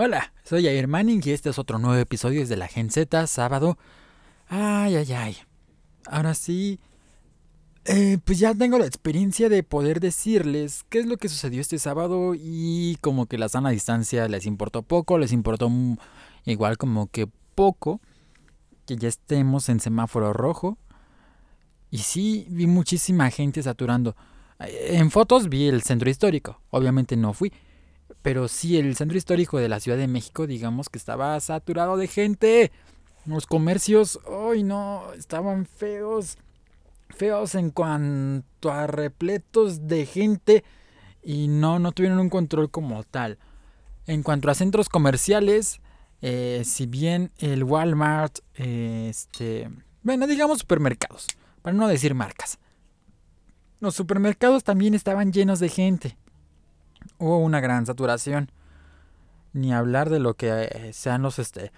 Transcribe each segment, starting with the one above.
Hola, soy Air Manning y este es otro nuevo episodio de la Gen Z, sábado. Ay, ay, ay. Ahora sí, eh, pues ya tengo la experiencia de poder decirles qué es lo que sucedió este sábado y como que la sana distancia les importó poco, les importó igual como que poco que ya estemos en semáforo rojo. Y sí, vi muchísima gente saturando. Eh, en fotos vi el centro histórico, obviamente no fui pero sí, el centro histórico de la Ciudad de México, digamos que estaba saturado de gente. Los comercios, ¡ay no! Estaban feos. Feos en cuanto a repletos de gente. Y no, no tuvieron un control como tal. En cuanto a centros comerciales, eh, si bien el Walmart, este, bueno, digamos supermercados, para no decir marcas. Los supermercados también estaban llenos de gente hubo una gran saturación. Ni hablar de lo que eh, sean los, este,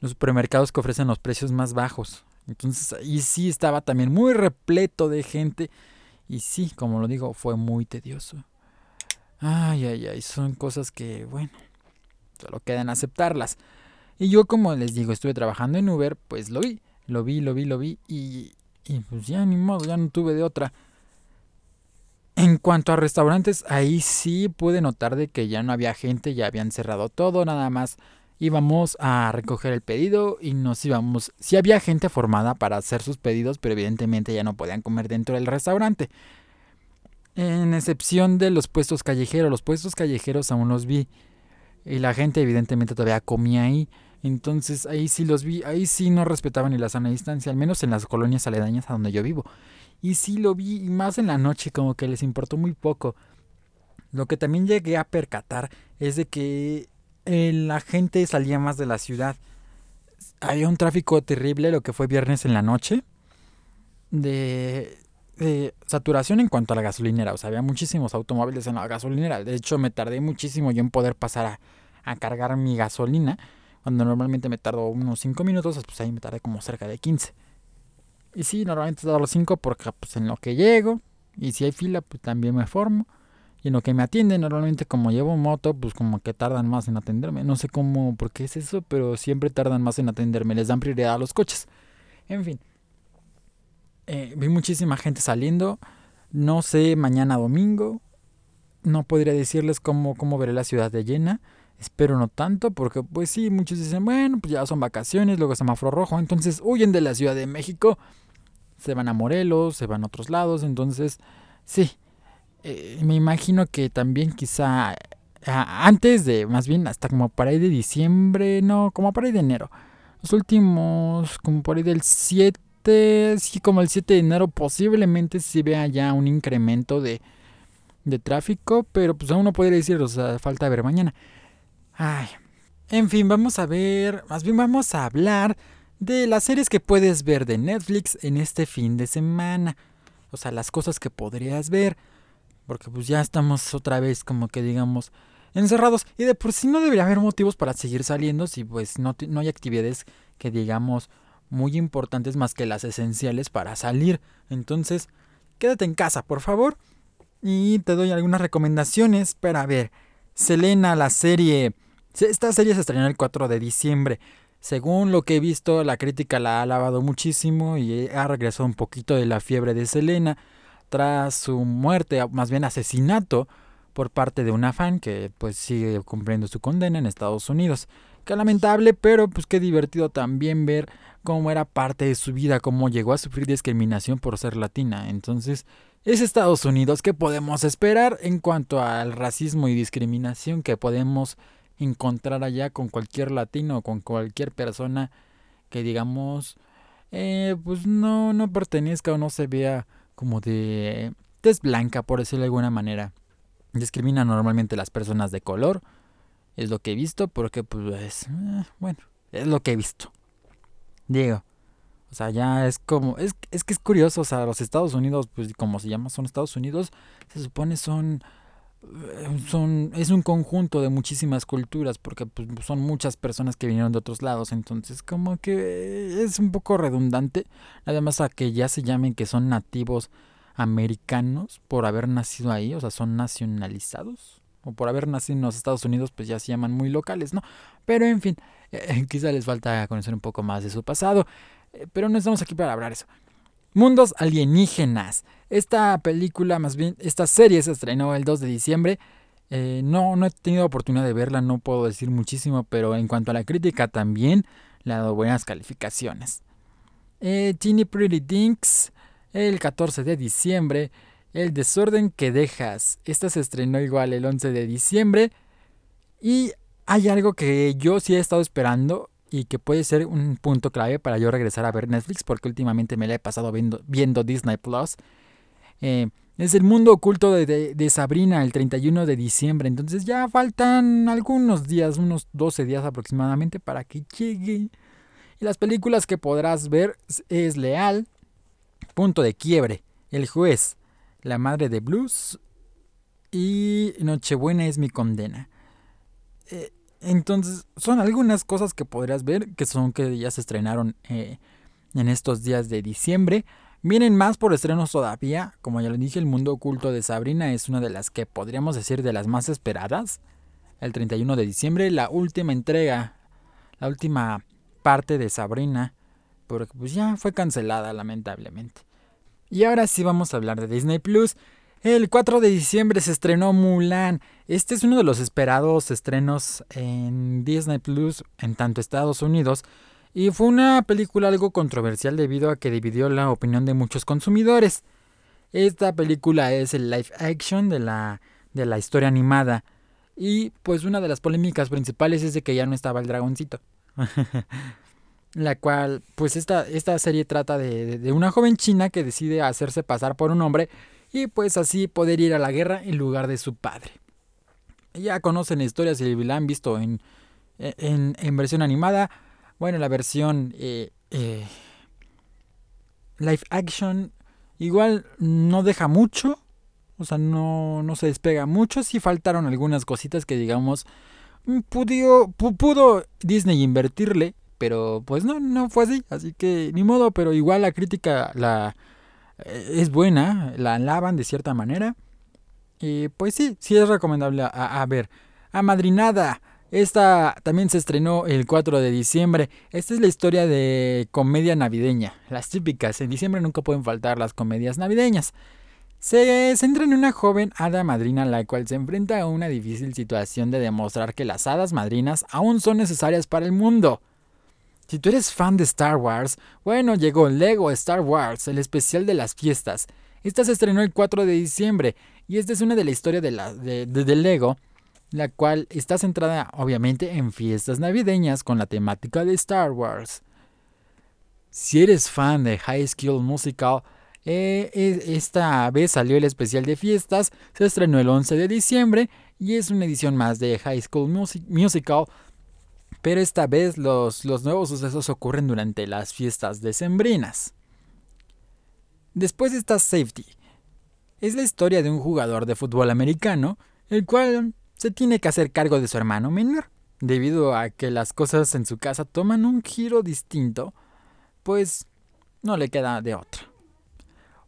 los supermercados que ofrecen los precios más bajos. Entonces ahí sí estaba también muy repleto de gente. Y sí, como lo digo, fue muy tedioso. Ay, ay, ay, son cosas que, bueno, solo quedan aceptarlas. Y yo, como les digo, estuve trabajando en Uber, pues lo vi, lo vi, lo vi, lo vi. Y, y pues ya ni modo, ya no tuve de otra. En cuanto a restaurantes, ahí sí pude notar de que ya no había gente, ya habían cerrado todo, nada más íbamos a recoger el pedido y nos íbamos. Sí había gente formada para hacer sus pedidos, pero evidentemente ya no podían comer dentro del restaurante. En excepción de los puestos callejeros, los puestos callejeros aún los vi y la gente evidentemente todavía comía ahí. Entonces ahí sí los vi, ahí sí no respetaban ni la sana distancia, al menos en las colonias aledañas a donde yo vivo. Y sí lo vi, y más en la noche, como que les importó muy poco. Lo que también llegué a percatar es de que eh, la gente salía más de la ciudad. Había un tráfico terrible, lo que fue viernes en la noche, de, saturación en cuanto a la gasolinera. O sea, había muchísimos automóviles en la gasolinera. De hecho, me tardé muchísimo yo en poder pasar a, a cargar mi gasolina. Cuando normalmente me tardo unos 5 minutos, pues ahí me tardé como cerca de 15. Y sí, normalmente los 5 porque pues en lo que llego. Y si hay fila, pues también me formo. Y en lo que me atienden, normalmente como llevo moto, pues como que tardan más en atenderme. No sé cómo, por qué es eso, pero siempre tardan más en atenderme. Les dan prioridad a los coches. En fin. Eh, vi muchísima gente saliendo. No sé, mañana domingo. No podría decirles cómo, cómo veré la ciudad de llena. Espero no tanto, porque pues sí, muchos dicen, bueno, pues ya son vacaciones, luego semáforo rojo, entonces huyen de la Ciudad de México, se van a Morelos, se van a otros lados, entonces sí, eh, me imagino que también quizá antes de, más bien hasta como para ahí de diciembre, no, como para ahí de enero, los últimos, como por ahí del 7, sí, como el 7 de enero, posiblemente se vea ya un incremento de, de tráfico, pero pues aún no podría decir, falta ver mañana. Ay. En fin, vamos a ver, más bien vamos a hablar de las series que puedes ver de Netflix en este fin de semana. O sea, las cosas que podrías ver. Porque pues ya estamos otra vez como que digamos encerrados. Y de por sí no debería haber motivos para seguir saliendo si pues no, no hay actividades que digamos muy importantes más que las esenciales para salir. Entonces, quédate en casa, por favor. Y te doy algunas recomendaciones para ver. Selena, la serie esta serie se estrenó el 4 de diciembre. Según lo que he visto, la crítica la ha alabado muchísimo y ha regresado un poquito de la fiebre de Selena tras su muerte, más bien asesinato, por parte de una fan que pues sigue cumpliendo su condena en Estados Unidos. Qué lamentable, pero pues qué divertido también ver cómo era parte de su vida, cómo llegó a sufrir discriminación por ser latina. Entonces, es Estados Unidos, ¿qué podemos esperar en cuanto al racismo y discriminación que podemos encontrar allá con cualquier latino con cualquier persona que digamos eh, pues no, no pertenezca o no se vea como de tez blanca por decirlo de alguna manera. Discrimina normalmente las personas de color. Es lo que he visto porque pues eh, bueno, es lo que he visto. Digo, o sea, ya es como, es, es que es curioso, o sea, los Estados Unidos, pues como se llama, son Estados Unidos, se supone son son, es un conjunto de muchísimas culturas porque pues, son muchas personas que vinieron de otros lados entonces como que es un poco redundante además a que ya se llamen que son nativos americanos por haber nacido ahí o sea son nacionalizados o por haber nacido en los Estados Unidos, pues ya se llaman muy locales, ¿no? Pero en fin, eh, quizá les falta conocer un poco más de su pasado, eh, pero no estamos aquí para hablar eso. Mundos alienígenas. Esta película, más bien, esta serie se estrenó el 2 de diciembre. Eh, no, no he tenido oportunidad de verla, no puedo decir muchísimo, pero en cuanto a la crítica también le ha dado buenas calificaciones. Eh, Teeny Pretty Dinks, el 14 de diciembre. El desorden que dejas. Esta se estrenó igual el 11 de diciembre. Y hay algo que yo sí he estado esperando y que puede ser un punto clave para yo regresar a ver Netflix porque últimamente me la he pasado viendo, viendo Disney Plus. Eh, es el mundo oculto de, Sabrina el 31 de diciembre. Entonces ya faltan algunos días, unos 12 días aproximadamente para que llegue. Y las películas que podrás ver es Leal, Punto de Quiebre, El Juez, La Madre de Blues y Nochebuena es mi condena. Eh, entonces, son algunas cosas que podrías ver que son que ya se estrenaron eh, en estos días de diciembre. Vienen más por estrenos todavía. Como ya lo dije, El Mundo Oculto de Sabrina es una de las que podríamos decir de las más esperadas. El 31 de diciembre, la última entrega, la última parte de Sabrina, porque pues ya fue cancelada lamentablemente. Y ahora sí vamos a hablar de Disney Plus. El 4 de diciembre se estrenó Mulan. Este es uno de los esperados estrenos en Disney Plus en tanto Estados Unidos. Y fue una película algo controversial debido a que dividió la opinión de muchos consumidores. Esta película es el live action de la, de la historia animada. Y pues una de las polémicas principales es de que ya no estaba el dragoncito. la cual, pues esta, esta serie trata de, de una joven china que decide hacerse pasar por un hombre y pues así poder ir a la guerra en lugar de su padre. Ya conocen la historia si la han visto en, en, versión animada. Bueno, la versión eh, eh, live action igual no deja mucho. O sea, no, no se despega mucho. Sí faltaron algunas cositas que digamos mm, pudo, pudo Disney invertirle. Pero pues no, no fue así. Así que ni modo, pero igual la crítica la, es buena, la alaban de cierta manera. Y pues sí, sí es recomendable a, ver. Amadrinada. Esta también se estrenó el 4 de diciembre. Esta es la historia de comedia navideña. Las típicas. En diciembre nunca pueden faltar las comedias navideñas. Se centra en una joven hada madrina la cual se enfrenta a una difícil situación de demostrar que las hadas madrinas aún son necesarias para el mundo. Si tú eres fan de Star Wars, bueno, llegó Lego Star Wars, el especial de las fiestas. Esta se estrenó el 4 de diciembre y esta es una de la historia de, la, de, Lego, la cual está centrada obviamente en fiestas navideñas con la temática de Star Wars. Si eres fan de High School Musical, eh, esta vez salió el especial de fiestas, se estrenó el 11 de diciembre y es una edición más de High School Musical pero esta vez los, los nuevos sucesos ocurren durante las fiestas decembrinas. Después está Safety. Es la historia de un jugador de fútbol americano, el cual se tiene que hacer cargo de su hermano menor, debido a que las cosas en su casa toman un giro distinto, pues no le queda de otra.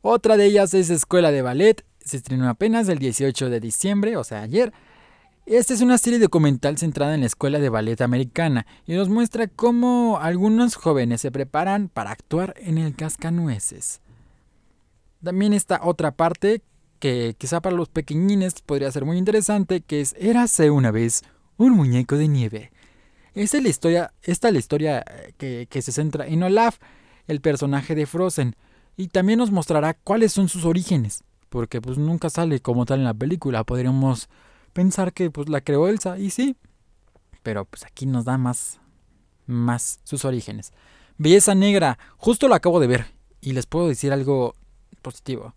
Otra de ellas es Escuela de Ballet, se estrenó apenas el 18 de diciembre, o sea ayer, esta es una serie documental centrada en la escuela de ballet americana y nos muestra cómo algunos jóvenes se preparan para actuar en el cascanueces. También está otra parte que quizá para los pequeñines podría ser muy interesante, que es Érase una vez un muñeco de nieve. Esta es la historia, esta es la historia eh, que, que se centra en Olaf, el personaje de Frozen, y también nos mostrará cuáles son sus orígenes, porque pues nunca sale como tal en la película, podríamos pensar que pues la creó Elsa y sí, pero pues aquí nos da más más sus orígenes. Belleza Negra, justo lo acabo de ver y les puedo decir algo positivo.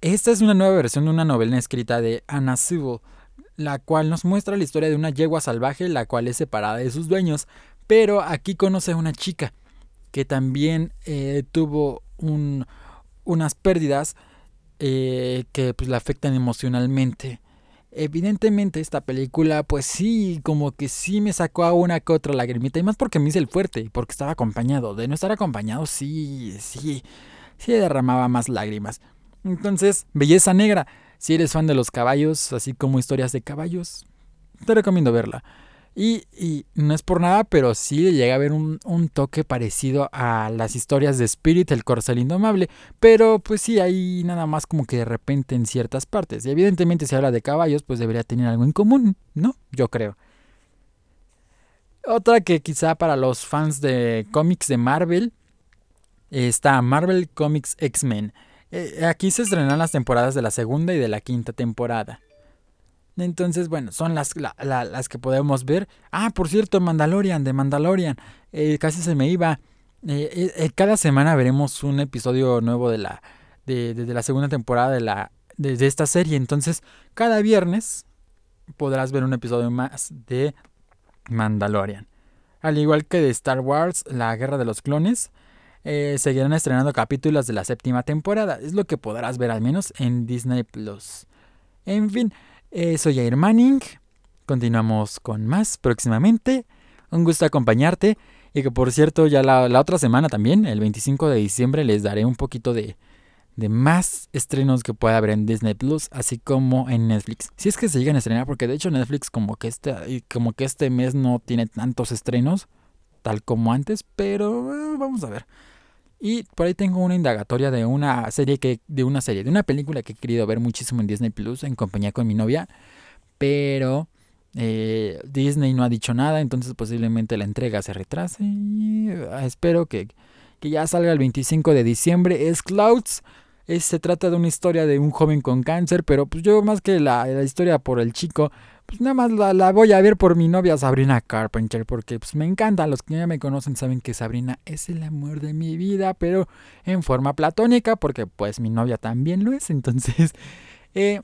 Esta es una nueva versión de una novela escrita de Anna Sewell, la cual nos muestra la historia de una yegua salvaje la cual es separada de sus dueños, pero aquí conoce a una chica que también eh, tuvo un, unas pérdidas eh, que pues, la afectan emocionalmente. Evidentemente esta película pues sí, como que sí me sacó a una que otra lagrimita y más porque me hice el fuerte, porque estaba acompañado. De no estar acompañado sí, sí, sí derramaba más lágrimas. Entonces, Belleza Negra. Si eres fan de los caballos, así como historias de caballos, te recomiendo verla. Y, no es por nada, pero sí llega a haber un, un, toque parecido a las historias de Spirit, el corcel indomable. Pero pues sí, hay nada más como que de repente en ciertas partes. Y evidentemente si habla de caballos, pues debería tener algo en común, ¿no? Yo creo. Otra que quizá para los fans de cómics de Marvel está Marvel Comics X-Men. Eh, aquí se estrenan las temporadas de la segunda y de la quinta temporada. Entonces, bueno, son las, las que podemos ver. Ah, por cierto, Mandalorian, de Mandalorian. Eh, casi se me iba. Eh, cada semana veremos un episodio nuevo de la, de, la segunda temporada de, la, esta serie. Entonces, cada viernes podrás ver un episodio más de Mandalorian. Al igual que de Star Wars, La Guerra de los Clones, eh, seguirán estrenando capítulos de la séptima temporada. Es lo que podrás ver al menos en Disney Plus. En fin, eh, soy Jair Manning. Continuamos con más próximamente. Un gusto acompañarte. Y que por cierto, ya la, la otra semana también, el 25 de diciembre, les daré un poquito de, de más estrenos que pueda haber en Disney Plus, así como en Netflix. Si es que se llegan a estrenar, porque de hecho Netflix como que este, como que este mes no tiene tantos estrenos, tal como antes, pero eh, vamos a ver. Y por ahí tengo una indagatoria de una serie que, de una serie, de una película que he querido ver muchísimo en Disney Plus en compañía con mi novia, pero eh, Disney no ha dicho nada, entonces posiblemente la entrega se retrase. Y, ah, espero que, que ya salga el 25 de diciembre. Es Clouds se trata de una historia de un joven con cáncer, pero pues yo más que la, historia por el chico, pues nada más la, voy a ver por mi novia Sabrina Carpenter, porque pues me encanta, los que ya me conocen saben que Sabrina es el amor de mi vida, pero en forma platónica, porque pues mi novia también lo es, entonces... Eh,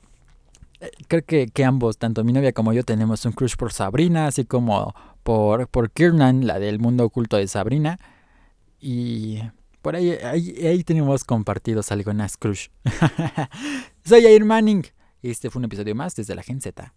creo que, que, ambos, tanto mi novia como yo, tenemos un crush por Sabrina, así como por, por Kiernan, la del mundo oculto de Sabrina. Y por ahí, ahí, tenemos compartidos en Crush. Soy Air Manning. Este fue un episodio más desde la Gen Z.